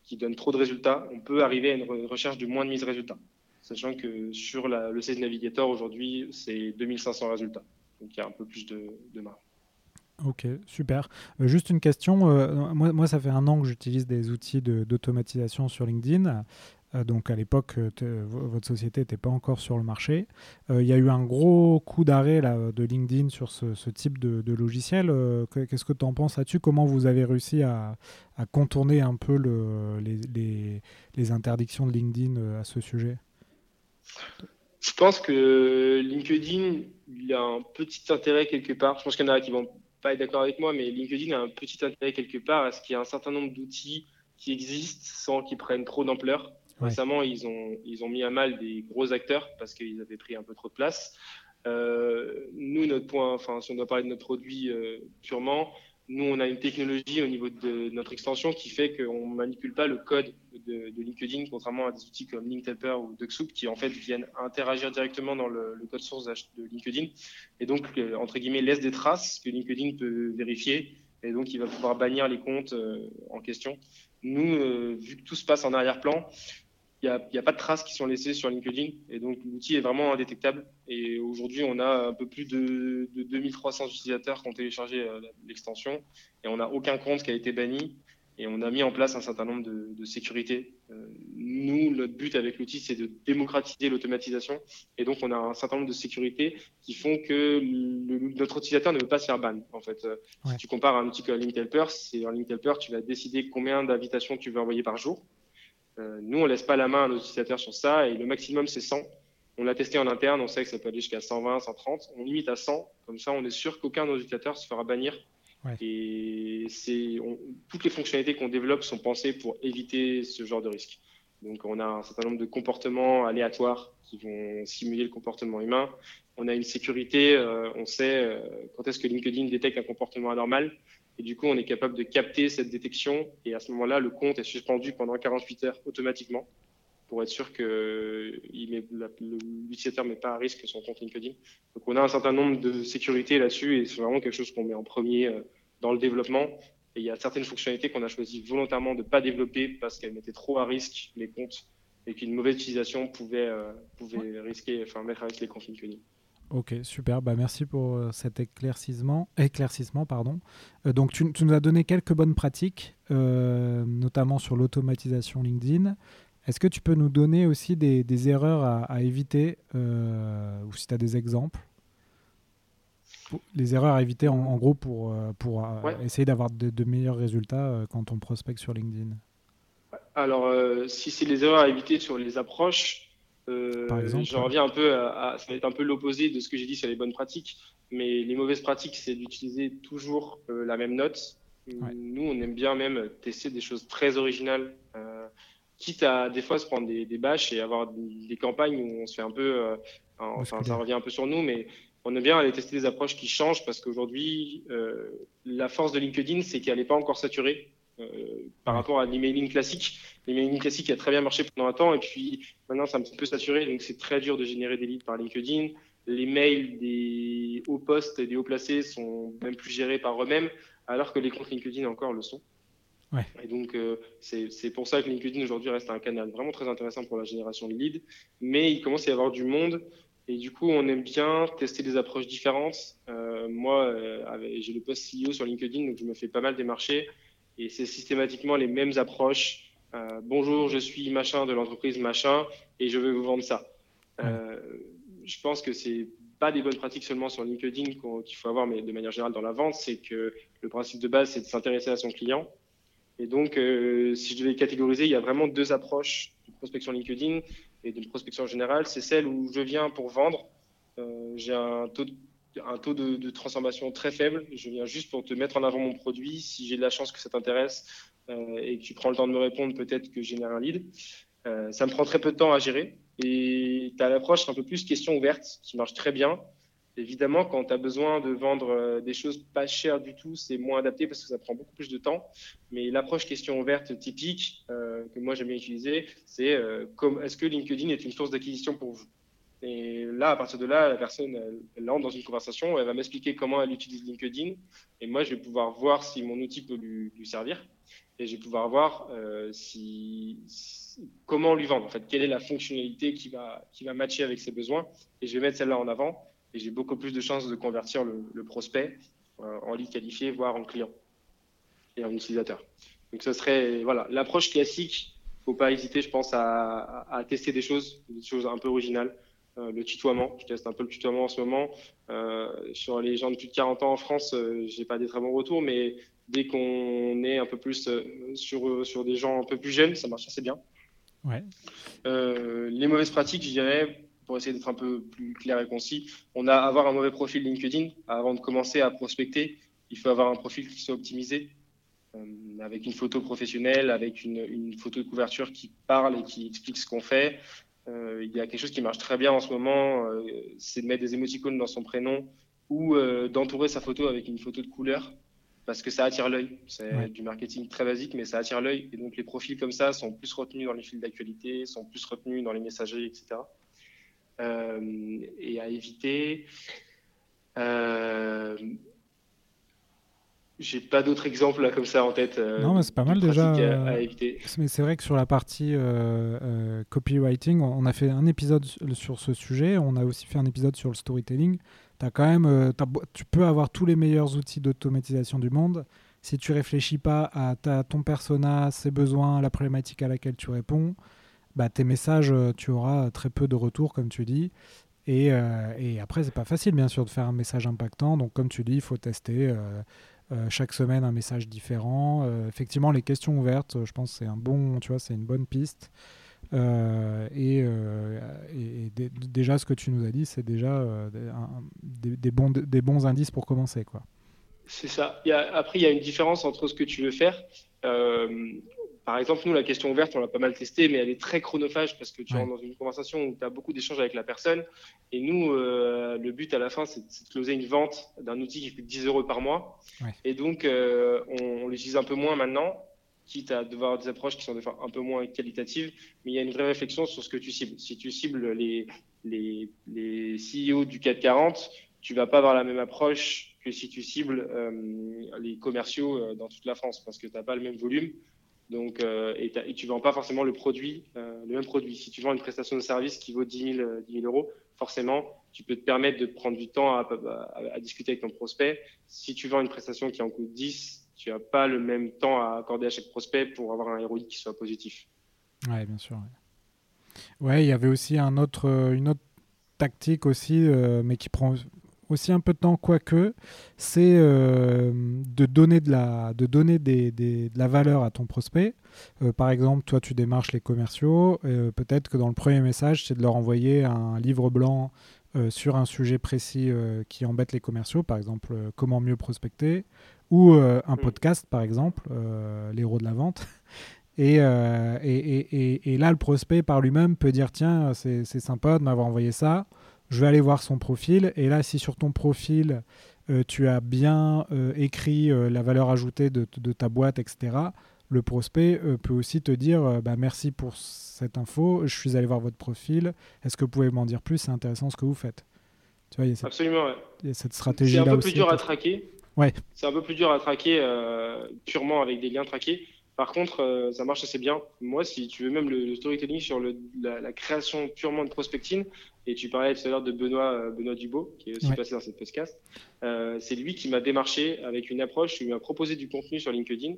qui donne trop de résultats, on peut arriver à une recherche de moins de mise résultats. Sachant que sur le 16 Navigator aujourd'hui, c'est 2500 résultats. Donc il y a un peu plus de, marge. Ok, super. Euh, juste une question. Euh, moi, ça fait un an que j'utilise des outils d'automatisation sur LinkedIn. Euh, donc à l'époque, euh, votre société n'était pas encore sur le marché. Euh, il y a eu un gros coup d'arrêt de LinkedIn sur ce, type de, logiciel. Qu'est-ce que tu en penses là-dessus? Comment vous avez réussi à, contourner un peu les, interdictions de LinkedIn à ce sujet? Je pense que LinkedIn a un petit intérêt quelque part. Je pense qu'il y en a qui vont pas être d'accord avec moi, mais LinkedIn a un petit intérêt quelque part à ce qu'il y a un certain nombre d'outils qui existent sans qu'ils prennent trop d'ampleur. Récemment, ils ont, ils ont mis à mal des gros acteurs parce qu'ils avaient pris un peu trop de place. Euh, nous, notre point, enfin, si on doit parler de notre produit euh, purement, nous, on a une technologie au niveau de notre extension qui fait qu'on ne manipule pas le code de, LinkedIn, contrairement à des outils comme Linktaper ou Ducksoup qui, en fait, viennent interagir directement dans le, code source de LinkedIn et donc, euh, entre guillemets, laisse des traces que LinkedIn peut vérifier et donc il va pouvoir bannir les comptes en question. Nous, vu que tout se passe en arrière-plan, n'y a, pas de traces qui sont laissées sur LinkedIn et donc l'outil est vraiment indétectable. Et aujourd'hui, on a un peu plus de, 2300 utilisateurs qui ont téléchargé euh, l'extension et on n'a aucun compte qui a été banni et on a mis en place un certain nombre de, sécurités. Euh, nous, notre but avec l'outil, c'est de démocratiser l'automatisation et donc on a un certain nombre de sécurités qui font que notre utilisateur ne veut pas se faire ban. En fait, euh, si tu compares à un outil comme LinkedIn c'est en LinkedIn tu vas décider combien d'invitations tu veux envoyer par jour. Euh, nous, on laisse pas la main à nos utilisateurs sur ça et le maximum, c'est 100. On l'a testé en interne, on sait que ça peut aller jusqu'à 120, 130. On limite à 100. Comme ça, on est sûr qu'aucun de nos utilisateurs se fera bannir Et c'est toutes les fonctionnalités qu'on développe sont pensées pour éviter ce genre de risque. Donc, on a un certain nombre de comportements aléatoires qui vont simuler le comportement humain. On a une sécurité, euh, on sait euh, quand est-ce que LinkedIn détecte un comportement anormal. Et du coup, on est capable de capter cette détection. Et à ce moment-là, le compte est suspendu pendant 48 heures automatiquement pour être sûr que l'utilisateur ne met pas à risque son compte LinkedIn. Donc, on a un certain nombre de sécurités là-dessus et c'est vraiment quelque chose qu'on met en premier euh, dans le développement. Et il y a certaines fonctionnalités qu'on a choisi volontairement de ne pas développer parce qu'elles mettaient trop à risque les comptes et qu'une mauvaise utilisation pouvait, euh, pouvait risquer, enfin, mettre à risque les comptes LinkedIn. Ok, super. Bah, merci pour euh, cet éclaircissement. éclaircissement pardon. donc, tu, tu, nous as donné quelques bonnes pratiques, notamment sur l'automatisation LinkedIn. Est-ce que tu peux nous donner aussi des, erreurs à, éviter, euh, ou si tu as des exemples? Les erreurs à éviter en, gros pour, euh, pour euh, essayer d'avoir de, meilleurs résultats quand on prospecte sur LinkedIn? Alors, si c'est les erreurs à éviter sur les approches, j'en reviens un peu à, ça va être un peu l'opposé de ce que j'ai dit sur les bonnes pratiques, mais les mauvaises pratiques, c'est d'utiliser toujours la même note. Nous, on aime bien même tester des choses très originales quitte à des fois se prendre des, des bâches et avoir des, campagnes où on se fait un peu, euh, enfin ça revient un peu sur nous, mais on aime bien aller tester des approches qui changent parce qu'aujourd'hui, euh, la force de LinkedIn, c'est qu'elle n'est pas encore saturée. euh, par rapport à l'emailing classique. L'emailing classique a très bien marché pendant un temps et puis maintenant c'est un petit peu saturé, donc c'est très dur de générer des leads par LinkedIn. Les mails des hauts postes et des hauts placés sont même plus gérés par eux-mêmes, alors que les comptes LinkedIn encore le sont. Et donc, euh, c'est pour ça que LinkedIn aujourd'hui reste un canal vraiment très intéressant pour la génération de leads. Mais il commence à y avoir du monde. Et du coup, on aime bien tester des approches différentes. Euh, moi, euh, j'ai le post CEO sur LinkedIn, donc je me fais pas mal démarcher. Et c'est systématiquement les mêmes approches. bonjour, je suis machin de l'entreprise machin et je veux vous vendre ça. je pense que c'est pas des bonnes pratiques seulement sur LinkedIn qu'il faut avoir, mais de manière générale dans la vente, c'est que le principe de base, c'est de s'intéresser à son client et donc, euh, si je devais catégoriser, il y a vraiment deux approches de prospection LinkedIn et de prospection générale. C'est celle où je viens pour vendre. Euh, j'ai un taux, de, un taux de, transformation très faible. Je viens juste pour te mettre en avant mon produit. Si j'ai de la chance que ça t'intéresse euh, et que tu prends le temps de me répondre, peut-être que génère un lead. ça me prend très peu de temps à gérer. Et tu as l'approche un peu plus question ouverte qui marche très bien. Évidemment, quand tu as besoin de vendre euh, des choses pas chères du tout, c'est moins adapté parce que ça prend beaucoup plus de temps. Mais l'approche question ouverte typique euh, que moi j'aime bien utiliser, c'est euh, est-ce que LinkedIn est une source d'acquisition pour vous? Et là, à partir de là, la personne, elle, entre dans une conversation, elle va m'expliquer comment elle utilise LinkedIn. Et moi, je vais pouvoir voir si mon outil peut lui, servir. Et je vais pouvoir voir si, comment lui vendre, en fait, quelle est la fonctionnalité qui va, qui va matcher avec ses besoins. Et je vais mettre celle-là en avant et j'ai beaucoup plus de chances de convertir le, prospect euh, en lead qualifié, voire en client et en utilisateur. Donc ce serait voilà l'approche classique. Faut pas hésiter, je pense, à, à, tester des choses, des choses un peu originales. Euh, le tutoiement, je teste un peu le tutoiement en ce moment. Euh, sur les gens de plus de 40 ans en France, euh, j'ai pas des très bons retours, mais dès qu'on est un peu plus sur sur des gens un peu plus jeunes, ça marche assez bien. Ouais. les mauvaises pratiques, je dirais, pour essayer d'être un peu plus clair et concis, on a avoir un mauvais profil LinkedIn avant de commencer à prospecter. Il faut avoir un profil qui soit optimisé, euh, avec une photo professionnelle, avec une, photo de couverture qui parle et qui explique ce qu'on fait. Euh, il y a quelque chose qui marche très bien en ce moment, euh, c'est de mettre des émoticônes dans son prénom ou d'entourer sa photo avec une photo de couleur parce que ça attire l'œil. C'est du marketing très basique, mais ça attire l'œil. Et donc les profils comme ça sont plus retenus dans les fils d'actualité, sont plus retenus dans les messageries, etc. Euh, et à éviter. Euh, j'ai pas d'autres exemples là comme ça en tête. Euh, non, mais c'est pas mal déjà. À, éviter. Mais c'est vrai que sur la partie copywriting, on a fait un épisode sur ce sujet. On a aussi fait un épisode sur le storytelling. As quand même, tu peux avoir tous les meilleurs outils d'automatisation du monde. Si tu réfléchis pas à ta, ton persona, ses besoins, la problématique à laquelle tu réponds, bah, tes messages, euh, tu auras très peu de retours, comme tu dis. Et, euh, et après, c'est pas facile, bien sûr, de faire un message impactant. Donc, comme tu dis, il faut tester euh, chaque semaine un message différent. effectivement, les questions ouvertes, je pense, c'est un bon, tu vois, c'est une bonne piste. et, déjà, ce que tu nous as dit, c'est déjà des, des, bons, des bons indices pour commencer, quoi. C'est ça. après, il y a une différence entre ce que tu veux faire. Par exemple, nous, la question ouverte, on l'a pas mal testé, mais elle est très chronophage parce que tu rentres dans une conversation où tu as beaucoup d'échanges avec la personne. Et nous, euh, le but à la fin, c'est de closer une vente d'un outil qui coûte 10 euros par mois. Et donc, euh, on, l'utilise un peu moins maintenant, quitte à devoir avoir des approches qui sont des fois un peu moins qualitatives. Mais il y a une vraie réflexion sur ce que tu cibles. Si tu cibles les, les, les CEO du 440, tu vas pas avoir la même approche que si tu cibles euh, les commerciaux euh, dans toute la France parce que tu n'as pas le même volume. Donc, euh, et, tu ne vends pas forcément le produit, le même produit. Si tu vends une prestation de service qui vaut 10 000, 10 euros, forcément, tu peux te permettre de prendre du temps à, discuter avec ton prospect. Si tu vends une prestation qui en coûte 10, tu n'as pas le même temps à accorder à chaque prospect pour avoir un héroïque qui soit positif. Oui, bien sûr. Ouais, il y avait aussi un autre, une autre tactique aussi, mais qui prend aussi un peu de temps, quoique, c'est euh, de donner, de la, de, donner des, des, de la valeur à ton prospect. Euh, par exemple, toi, tu démarches les commerciaux. Euh, peut-être que dans le premier message, c'est de leur envoyer un livre blanc sur un sujet précis qui embête les commerciaux, par exemple, comment mieux prospecter, ou un mm. podcast, par exemple, l'héros de la vente. Et, et, et, et, là, le prospect par lui-même peut dire tiens, c'est sympa de m'avoir envoyé ça je vais aller voir son profil. Et là, si sur ton profil, euh, tu as bien euh, écrit euh, la valeur ajoutée de, ta boîte, etc., le prospect peut aussi te dire bah, merci pour cette info, je suis allé voir votre profil, est-ce que vous pouvez m'en dire plus? C'est intéressant ce que vous faites. Tu vois, il y a cette, Absolument, Il y a cette stratégie C'est un peu plus dur à traquer. Ouais. C'est un peu plus dur à traquer purement avec des liens traqués. Par contre, ça marche assez bien. Moi, si tu veux même le, storytelling sur le, la, création purement de prospecting, et tu parlais tout à l'heure de Benoît, euh, Benoît Dubo, qui est aussi passé dans cette podcast, euh, c'est lui qui m'a démarché avec une approche, il m'a proposé du contenu sur LinkedIn,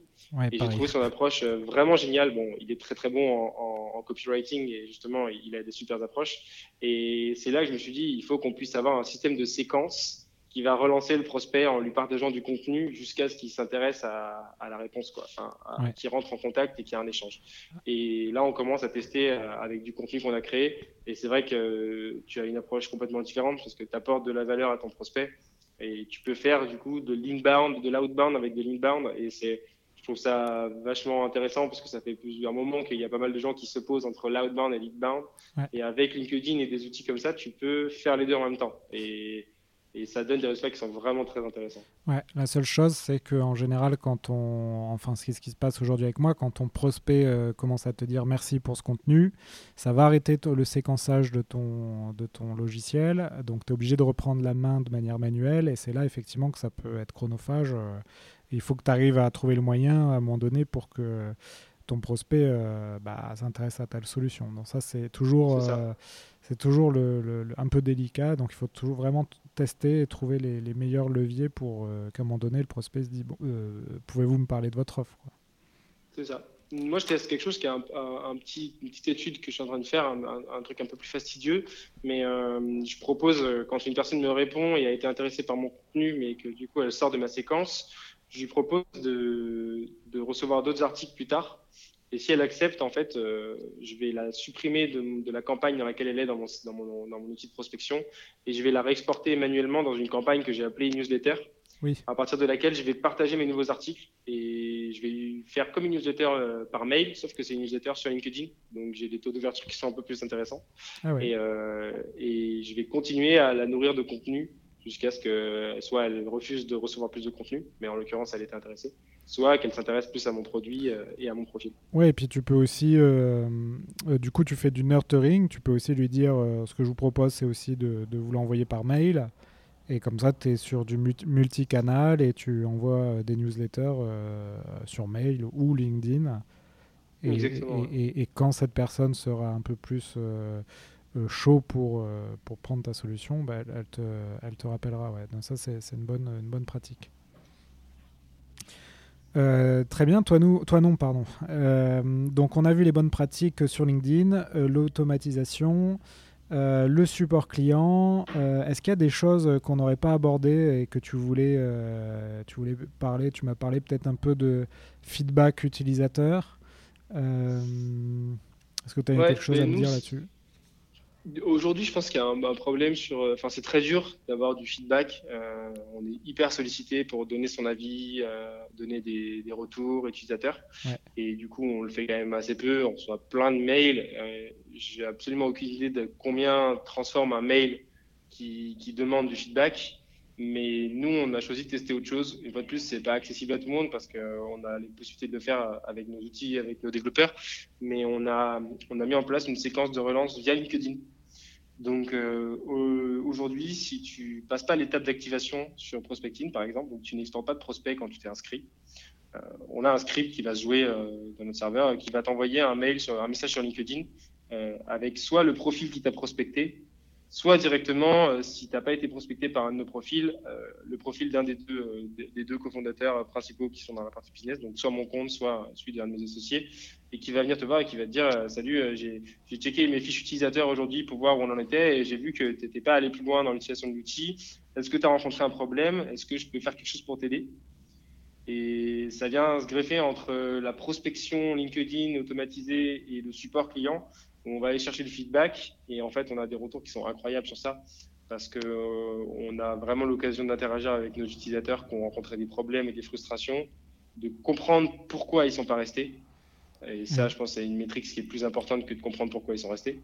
et j'ai trouvé son approche vraiment géniale. Bon, il est très très bon en, en, copywriting, et justement, il a des super approches. Et c'est là que je me suis dit, il faut qu'on puisse avoir un système de séquence qui va relancer le prospect en lui partageant du contenu jusqu'à ce qu'il s'intéresse à, à, la réponse, quoi, enfin, qui rentre en contact et qu'il y a un échange. Et là, on commence à tester euh, avec du contenu qu'on a créé. Et c'est vrai que tu as une approche complètement différente parce que tu apportes de la valeur à ton prospect et tu peux faire du coup de l'inbound, de l'outbound avec de l'inbound. Et c'est, je trouve ça vachement intéressant parce que ça fait plusieurs moments qu'il y a pas mal de gens qui se posent entre l'outbound et l'inbound. Et avec LinkedIn et des outils comme ça, tu peux faire les deux en même temps. Et et ça donne des résultats qui sont vraiment très intéressants. Ouais, la seule chose, c'est qu'en général, quand on, enfin, ce qui, ce qui se passe aujourd'hui avec moi, quand ton prospect euh, commence à te dire merci pour ce contenu, ça va arrêter le séquençage de ton, de ton logiciel. Donc, tu es obligé de reprendre la main de manière manuelle. Et c'est là, effectivement, que ça peut être chronophage. Euh, il faut que tu arrives à trouver le moyen à un moment donné pour que ton prospect euh, bah, s'intéresse à telle solution. Donc, ça, c'est toujours. C'est toujours le, un peu délicat, donc il faut toujours vraiment tester et trouver les, meilleurs leviers pour euh, qu'à un moment donné, le prospect se dise bon, euh, pouvez-vous me parler de votre offre C'est ça. Moi, je teste quelque chose qui est un, petit, une petite étude que je suis en train de faire, un, truc un peu plus fastidieux, mais euh, je propose, quand une personne me répond et a été intéressée par mon contenu, mais que du coup elle sort de ma séquence, je lui propose de recevoir d'autres articles plus tard et si elle accepte, en fait, euh, je vais la supprimer de, de, la campagne dans laquelle elle est dans mon, dans, mon, dans mon, outil de prospection et je vais la réexporter manuellement dans une campagne que j'ai appelée newsletter. Oui. À partir de laquelle je vais partager mes nouveaux articles et je vais faire comme une newsletter euh, par mail, sauf que c'est une newsletter sur LinkedIn. Donc j'ai des taux d'ouverture qui sont un peu plus intéressants. Ah ouais. et, euh, et je vais continuer à la nourrir de contenu jusqu'à ce que soit elle refuse de recevoir plus de contenu, mais en l'occurrence elle était intéressée, soit qu'elle s'intéresse plus à mon produit euh, et à mon profil. Oui, et puis tu peux aussi, euh, euh, du coup tu fais du nurturing, tu peux aussi lui dire, ce que je vous propose c'est aussi de, de vous l'envoyer par mail, et comme ça tu es sur du multicanal et tu envoies des newsletters sur mail ou LinkedIn. Et, et, et, quand cette personne sera un peu plus chaud pour, pour prendre ta solution, bah, elle, te, elle te rappellera. Ouais. Donc ça, c'est une bonne, une bonne pratique. Euh, très bien, toi, nous, toi non, pardon. donc on a vu les bonnes pratiques sur LinkedIn, l'automatisation, le support client. Est-ce qu'il y a des choses qu'on n'aurait pas abordées et que tu voulais, tu voulais parler Tu m'as parlé peut-être un peu de feedback utilisateur. Est-ce que tu as quelque chose à me dire là-dessus? Aujourd'hui, je pense qu'il y a un, problème sur. Enfin, c'est très dur d'avoir du feedback. Euh, on est hyper sollicité pour donner son avis, euh, donner des, retours utilisateurs. Et du coup, on le fait quand même assez peu. On reçoit plein de mails. Euh, J'ai absolument aucune idée de combien transforme un mail qui, qui demande du feedback. Mais nous, on a choisi de tester autre chose. Une fois de plus, c'est pas accessible à tout le monde parce qu'on a les possibilités de le faire avec nos outils, avec nos développeurs. Mais on a, on a mis en place une séquence de relance via LinkedIn. Donc euh, aujourd'hui, si tu passes pas l'étape d'activation sur Prospecting, par exemple, donc tu n'extends pas de prospect quand tu t'es inscrit, euh, on a un script qui va se jouer euh, dans notre serveur qui va t'envoyer un mail un message sur LinkedIn avec soit le profil qui t'a prospecté, soit directement, euh, si tu n'as pas été prospecté par un de nos profils, euh, le profil d'un des deux, euh, des deux cofondateurs principaux qui sont dans la partie business, donc soit mon compte, soit celui d'un de mes associés, et qui va venir te voir et qui va te dire Salut, j'ai checké mes fiches utilisateurs aujourd'hui pour voir où on en était et j'ai vu que tu n'étais pas allé plus loin dans l'utilisation de l'outil. Est-ce que tu as rencontré un problème? Est-ce que je peux faire quelque chose pour t'aider? Et ça vient se greffer entre la prospection LinkedIn automatisée et le support client on va aller chercher du feedback et en fait, on a des retours qui sont incroyables sur ça parce que euh, on a vraiment l'occasion d'interagir avec nos utilisateurs qui ont rencontré des problèmes et des frustrations, de comprendre pourquoi ils sont pas restés. Et ça, je pense, c'est une métrique qui est plus importante que de comprendre pourquoi ils sont restés.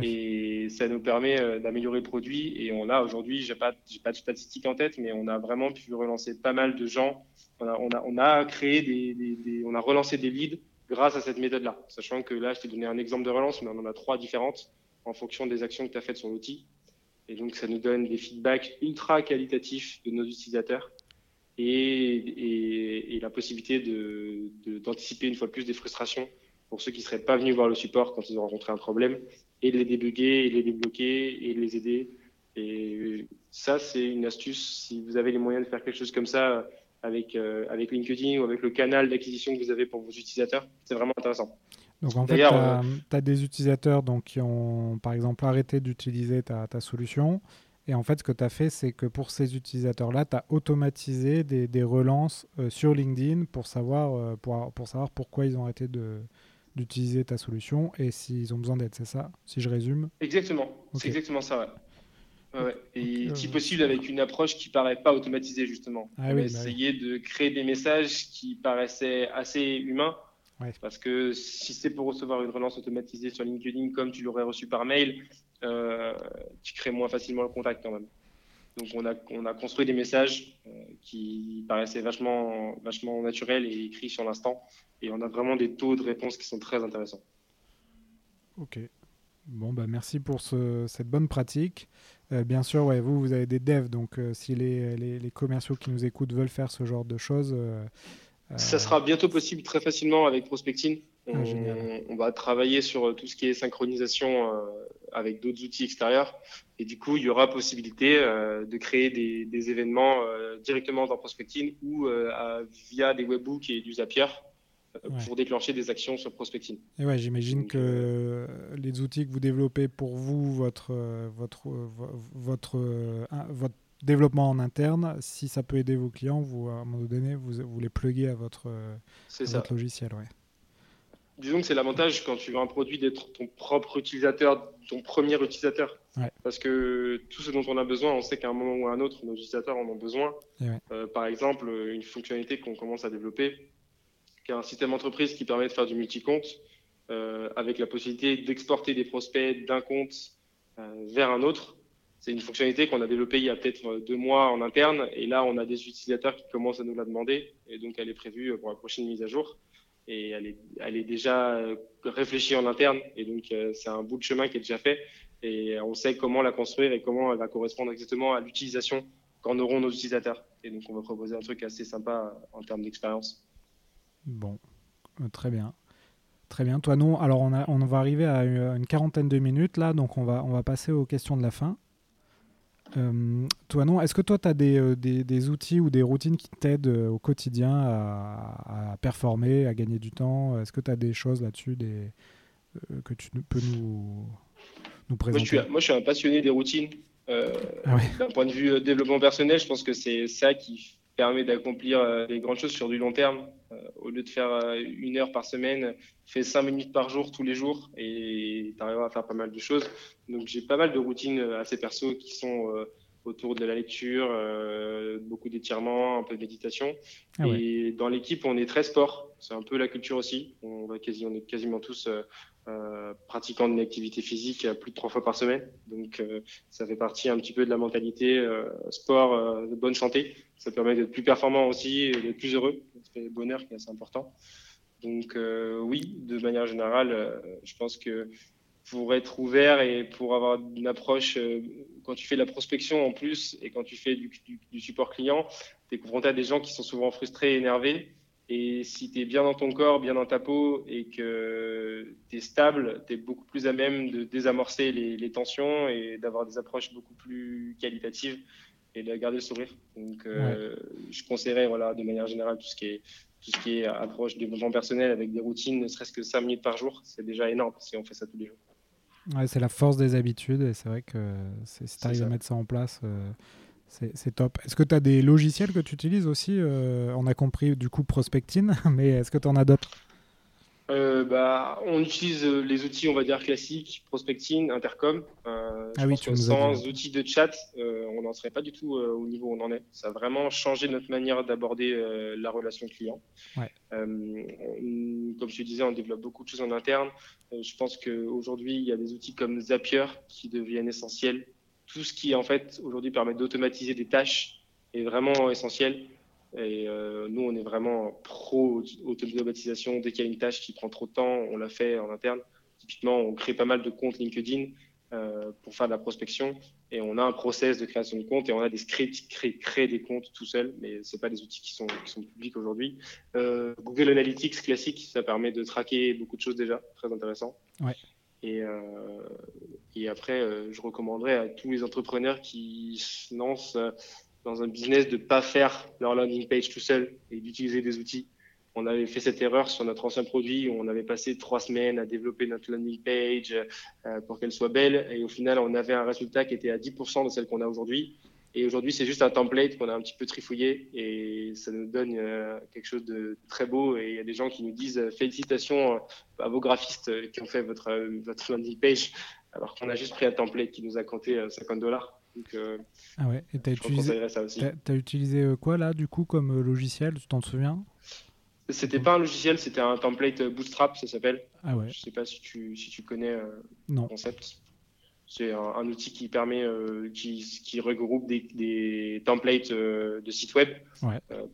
Et ça nous permet euh, d'améliorer le produit. Et on a aujourd'hui, j'ai pas, j'ai pas de statistiques en tête, mais on a vraiment pu relancer pas mal de gens. On a, on a, on a créé des, des, on a relancé des leads grâce à cette méthode-là. Sachant que là, je t'ai donné un exemple de relance, mais on en a trois différentes en fonction des actions que tu as faites sur l'outil. Et donc, ça nous donne des feedbacks ultra qualitatifs de nos utilisateurs et, la possibilité d'anticiper une fois de plus des frustrations pour ceux qui ne seraient pas venus voir le support quand ils ont rencontré un problème et de les débugger et les débloquer et de les aider. Et ça, c'est une astuce. Si vous avez les moyens de faire quelque chose comme ça, avec, euh, avec LinkedIn ou avec le canal d'acquisition que vous avez pour vos utilisateurs. C'est vraiment intéressant. Donc en fait, tu as, euh, des utilisateurs donc, qui ont par exemple arrêté d'utiliser ta, ta, solution. Et en fait, ce que tu as fait, c'est que pour ces utilisateurs-là, tu as automatisé des, des relances euh, sur LinkedIn pour savoir, pour, pour, savoir pourquoi ils ont arrêté d'utiliser ta solution et s'ils ont besoin d'aide, c'est ça Si je résume? Exactement, c'est exactement ça. Ouais. Et si possible avec une approche qui paraît pas automatisée justement. Ah bah essayer de créer des messages qui paraissaient assez humains. Parce que si c'est pour recevoir une relance automatisée sur LinkedIn comme tu l'aurais reçu par mail, euh, tu crées moins facilement le contact quand même. Donc on a, on a construit des messages euh, qui paraissaient vachement, vachement naturels et écrits sur l'instant. Et on a vraiment des taux de réponse qui sont très intéressants. Ok. Bon, bah merci pour ce, cette bonne pratique. Euh, bien sûr, ouais, vous, vous avez des devs, donc euh, si les, les, commerciaux qui nous écoutent veulent faire ce genre de choses. Euh, ça sera bientôt possible très facilement avec Prospecting. Ah, on, va travailler sur tout ce qui est synchronisation avec d'autres outils extérieurs. Et du coup, il y aura possibilité de créer des, des événements directement dans Prospecting ou via des webbooks et du Zapier pour déclencher des actions sur prospecting. Et ouais, j'imagine que euh, les outils que vous développez pour vous, votre, euh, votre, euh, votre, votre développement en interne, si ça peut aider vos clients, vous, à un moment donné, vous, vous les pluguez à votre, votre logiciel. Ouais. Disons que c'est l'avantage quand tu veux un produit d'être ton propre utilisateur, ton premier utilisateur. Parce que tout ce dont on a besoin, on sait qu'à un moment ou à un autre, nos utilisateurs en ont besoin. par exemple, une fonctionnalité qu'on commence à développer, qui est un système entreprise qui permet de faire du multi-compte euh, avec la possibilité d'exporter des prospects d'un compte euh, vers un autre. C'est une fonctionnalité qu'on a développée il y a peut-être deux mois en interne et là on a des utilisateurs qui commencent à nous la demander et donc elle est prévue pour la prochaine mise à jour et elle est, déjà réfléchie en interne et donc euh, c'est un bout de chemin qui est déjà fait et on sait comment la construire et comment elle va correspondre exactement à l'utilisation qu'en auront nos utilisateurs. Et donc on va proposer un truc assez sympa en termes d'expérience. Bon, euh, très bien. Très bien. Toi, non. Alors, on, a, on va arriver à une quarantaine de minutes là, donc on va, on va passer aux questions de la fin. Euh, toi, non. Est-ce que toi, tu as euh, des, des, outils ou des routines qui t'aident au quotidien à, performer, à gagner du temps? Est-ce que tu as des choses là-dessus des, que tu peux nous, nous présenter moi je, suis, moi, je suis un passionné des routines. Ah D'un point de vue développement personnel, je pense que c'est ça qui permet d'accomplir des grandes choses sur du long terme. au lieu de faire une heure par semaine, fais cinq minutes par jour tous les jours et tu arriveras à faire pas mal de choses. Donc j'ai pas mal de routines assez perso qui sont autour de la lecture, euh, beaucoup d'étirements, un peu de méditation. Ah et dans l'équipe, on est très sport. C'est un peu la culture aussi. On, va quasi, on est quasiment tous euh, euh pratiquants d'une activité physique plus de trois fois par semaine. Donc, euh, ça fait partie un petit peu de la mentalité sport, de bonne santé. Ça permet d'être plus performant aussi d'être plus heureux. C'est bonheur qui est assez important. Donc, oui, de manière générale, je pense que pour être ouvert et pour avoir une approche, euh, quand tu fais de la prospection en plus et quand tu fais du, support client, tu es confronté à des gens qui sont souvent frustrés et énervés. Et si tu es bien dans ton corps, bien dans ta peau et que tu es stable, tu es beaucoup plus à même de désamorcer les, tensions et d'avoir des approches beaucoup plus qualitatives et de garder le sourire. Donc, euh, je conseillerais voilà, de manière générale tout ce qui est tout ce qui est approche développement personnel avec des routines, ne serait-ce que 5 minutes par jour, c'est déjà énorme si on fait ça tous les jours. Ouais, c'est la force des habitudes et c'est vrai que si tu arrives à mettre ça en place, euh, c'est top. Est-ce que tu as des logiciels que tu utilises aussi euh, On a compris du coup Prospectine, mais est-ce que tu en as d'autres? Euh, bah, on utilise euh, les outils, on va dire classiques, prospecting, intercom. Euh, ah oui, sans outils de chat, on n'en serait pas du tout au niveau où on en est. Ça a vraiment changé notre manière d'aborder la relation client. Ouais. comme je te disais, on développe beaucoup de choses en interne. je pense qu'aujourd'hui, il y a des outils comme Zapier qui deviennent essentiels. Tout ce qui, en fait, aujourd'hui permet d'automatiser des tâches est vraiment essentiel. Et euh, nous, on est vraiment pro automatisation. Dès qu'il y a une tâche qui prend trop de temps, on la fait en interne. Typiquement, on crée pas mal de comptes LinkedIn euh, pour faire de la prospection. Et on a un process de création de compte et on a des scripts qui créent, des comptes tout seul, mais ce pas des outils qui sont, qui sont publics aujourd'hui. Euh, Google Analytics classique, ça permet de traquer beaucoup de choses déjà, très intéressant. Ouais. Et, euh, et après, euh, je recommanderais à tous les entrepreneurs qui se lancent dans un business de pas faire leur landing page tout seul et d'utiliser des outils. On avait fait cette erreur sur notre ancien produit où on avait passé trois semaines à développer notre landing page euh, pour qu'elle soit belle et au final on avait un résultat qui était à 10% de celle qu'on a aujourd'hui. Et aujourd'hui c'est juste un template qu'on a un petit peu trifouillé et ça nous donne euh, quelque chose de très beau et il y a des gens qui nous disent euh, félicitations à vos graphistes qui ont fait votre, votre landing page alors qu'on a juste pris un template qui nous a compté 50 dollars. Euh, ah ouais, et t'as utilisé, as, utilisé euh, quoi là du coup comme euh, logiciel, tu t'en souviens? C'était pas un logiciel, c'était un template Bootstrap, ça s'appelle. Ah ouais. Je sais pas si tu, si tu connais le concept. C'est un, outil qui permet, qui, qui, regroupe des, des templates de sites web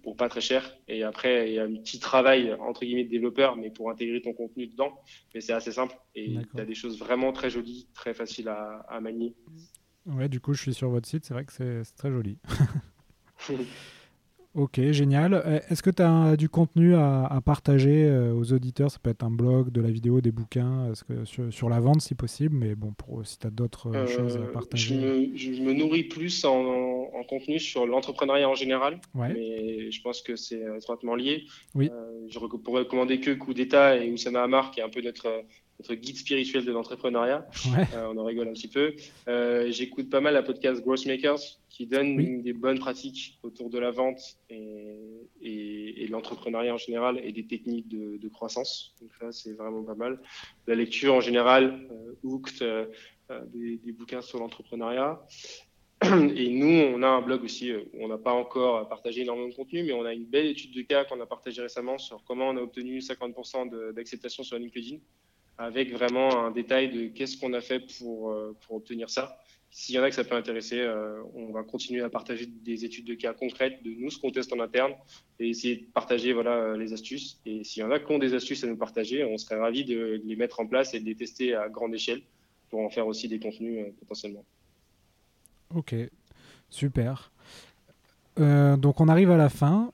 pour pas très cher. Et après, il y a un petit travail entre guillemets de développeur, mais pour intégrer ton contenu dedans. Mais c'est assez simple et tu as des choses vraiment très jolies, très faciles à, à manier. Ouais, du coup, je suis sur votre site, c'est vrai que c'est très joli. ok, génial. Euh, est-ce que tu as du contenu à, partager euh, aux auditeurs? Ça peut être un blog, de la vidéo, des bouquins, que, sur, la vente si possible, mais bon, pour, si tu as d'autres euh, choses à partager. Je me, nourris plus en, contenu sur l'entrepreneuriat en général, mais je pense que c'est étroitement lié. Oui. je pourrais recommander que Coup d'État et Oussama Hamar, qui est un peu notre notre guide spirituel de l'entrepreneuriat. Euh, on en rigole un petit peu. Euh, j'écoute pas mal la podcast Growth Makers qui donne des bonnes pratiques autour de la vente et, et, l'entrepreneuriat en général et des techniques de, croissance. Donc ça, c'est vraiment pas mal. La lecture en général, euh, Hooked, euh, des, des, bouquins sur l'entrepreneuriat. Et nous, on a un blog aussi où on n'a pas encore partagé énormément de contenu, mais on a une belle étude de cas qu'on a partagée récemment sur comment on a obtenu 50% d'acceptation sur LinkedIn avec vraiment un détail de qu'est-ce qu'on a fait pour, euh, pour obtenir ça. S'il y en a que ça peut intéresser, euh, on va continuer à partager des études de cas concrètes de nous, ce qu'on teste en interne, et essayer de partager voilà, les astuces. Et s'il y en a qui ont des astuces à nous partager, on serait ravis de les mettre en place et de les tester à grande échelle pour en faire aussi des contenus euh, potentiellement. Ok, super. donc on arrive à la fin.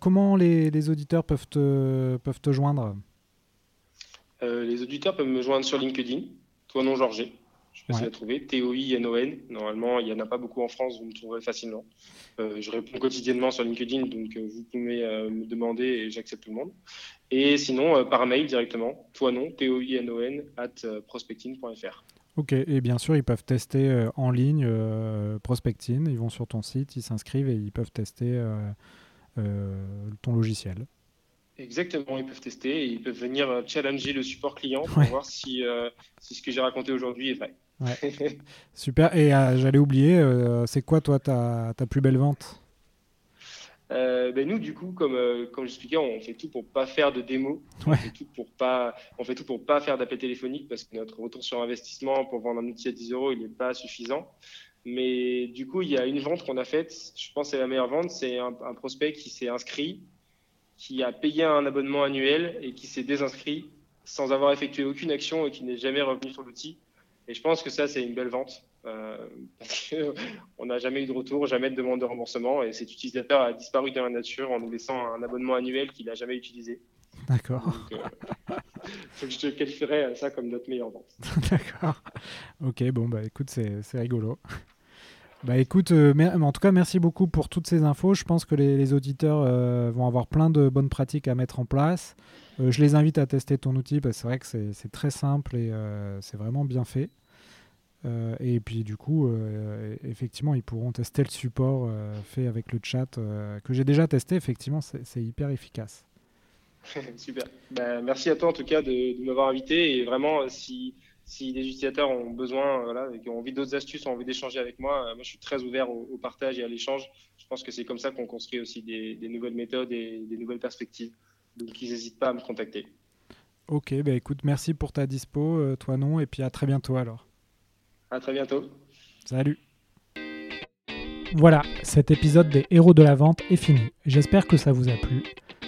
comment les, les, auditeurs peuvent te, peuvent te joindre? Euh, les auditeurs peuvent me joindre sur LinkedIn, toi non Georges. Je sais pas si trouver. T-O-I-N-O-N. Normalement, il n'y en a pas beaucoup en France, vous me trouverez facilement. Euh, je réponds quotidiennement sur LinkedIn, donc euh, vous pouvez me demander et j'accepte tout le monde. Et sinon, par mail directement, toi non, T-O-I-N-O-N, at prospecting.fr. Ok, et bien sûr, ils peuvent tester euh, en ligne Prospectine. Ils vont sur ton site, ils s'inscrivent et ils peuvent tester ton logiciel. Exactement, ils peuvent tester et ils peuvent venir challenger le support client pour voir si, si ce que j'ai raconté aujourd'hui est vrai. Super. Et j'allais oublier, c'est quoi toi ta, ta plus belle vente? Euh, ben nous, du coup, comme, euh, comme j'expliquais, on fait tout pour pas faire de démo. On fait tout pour pas, on fait tout pour pas faire d'appel téléphonique parce que notre retour sur investissement pour vendre un outil à 10 euros, il n'est pas suffisant. Mais du coup, il y a une vente qu'on a faite. Je pense que c'est la meilleure vente. C'est un, un, prospect qui s'est inscrit, qui a payé un abonnement annuel et qui s'est désinscrit sans avoir effectué aucune action et qui n'est jamais revenu sur l'outil. Et je pense que ça, c'est une belle vente. Euh, parce qu'on n'a jamais eu de retour, jamais de demande de remboursement et cet utilisateur a disparu dans la nature en nous laissant un abonnement annuel qu'il n'a jamais utilisé. D'accord. Euh, je te qualifierais ça comme notre meilleure vente. D'accord. Ok, bon, bah écoute, c'est rigolo. Bah écoute, euh, en tout cas, merci beaucoup pour toutes ces infos. Je pense que les, auditeurs vont avoir plein de bonnes pratiques à mettre en place. je les invite à tester ton outil parce que c'est vrai que c'est très simple et c'est vraiment bien fait. Euh, et puis du coup, euh, effectivement, ils pourront tester le support euh, fait avec le chat que j'ai déjà testé. Effectivement, c'est hyper efficace. Super. Ben, merci à toi en tout cas de, m'avoir invité. Et vraiment, si, si les utilisateurs ont besoin, voilà, et ont envie d'autres astuces, ont envie d'échanger avec moi, moi je suis très ouvert au, partage et à l'échange. Je pense que c'est comme ça qu'on construit aussi des, nouvelles méthodes et des nouvelles perspectives. Donc ils n'hésitent pas à me contacter. Ok, bah écoute, merci pour ta dispo, toi non, et puis à très bientôt alors. À très bientôt. Salut. Voilà, cet épisode des héros de la vente est fini. J'espère que ça vous a plu.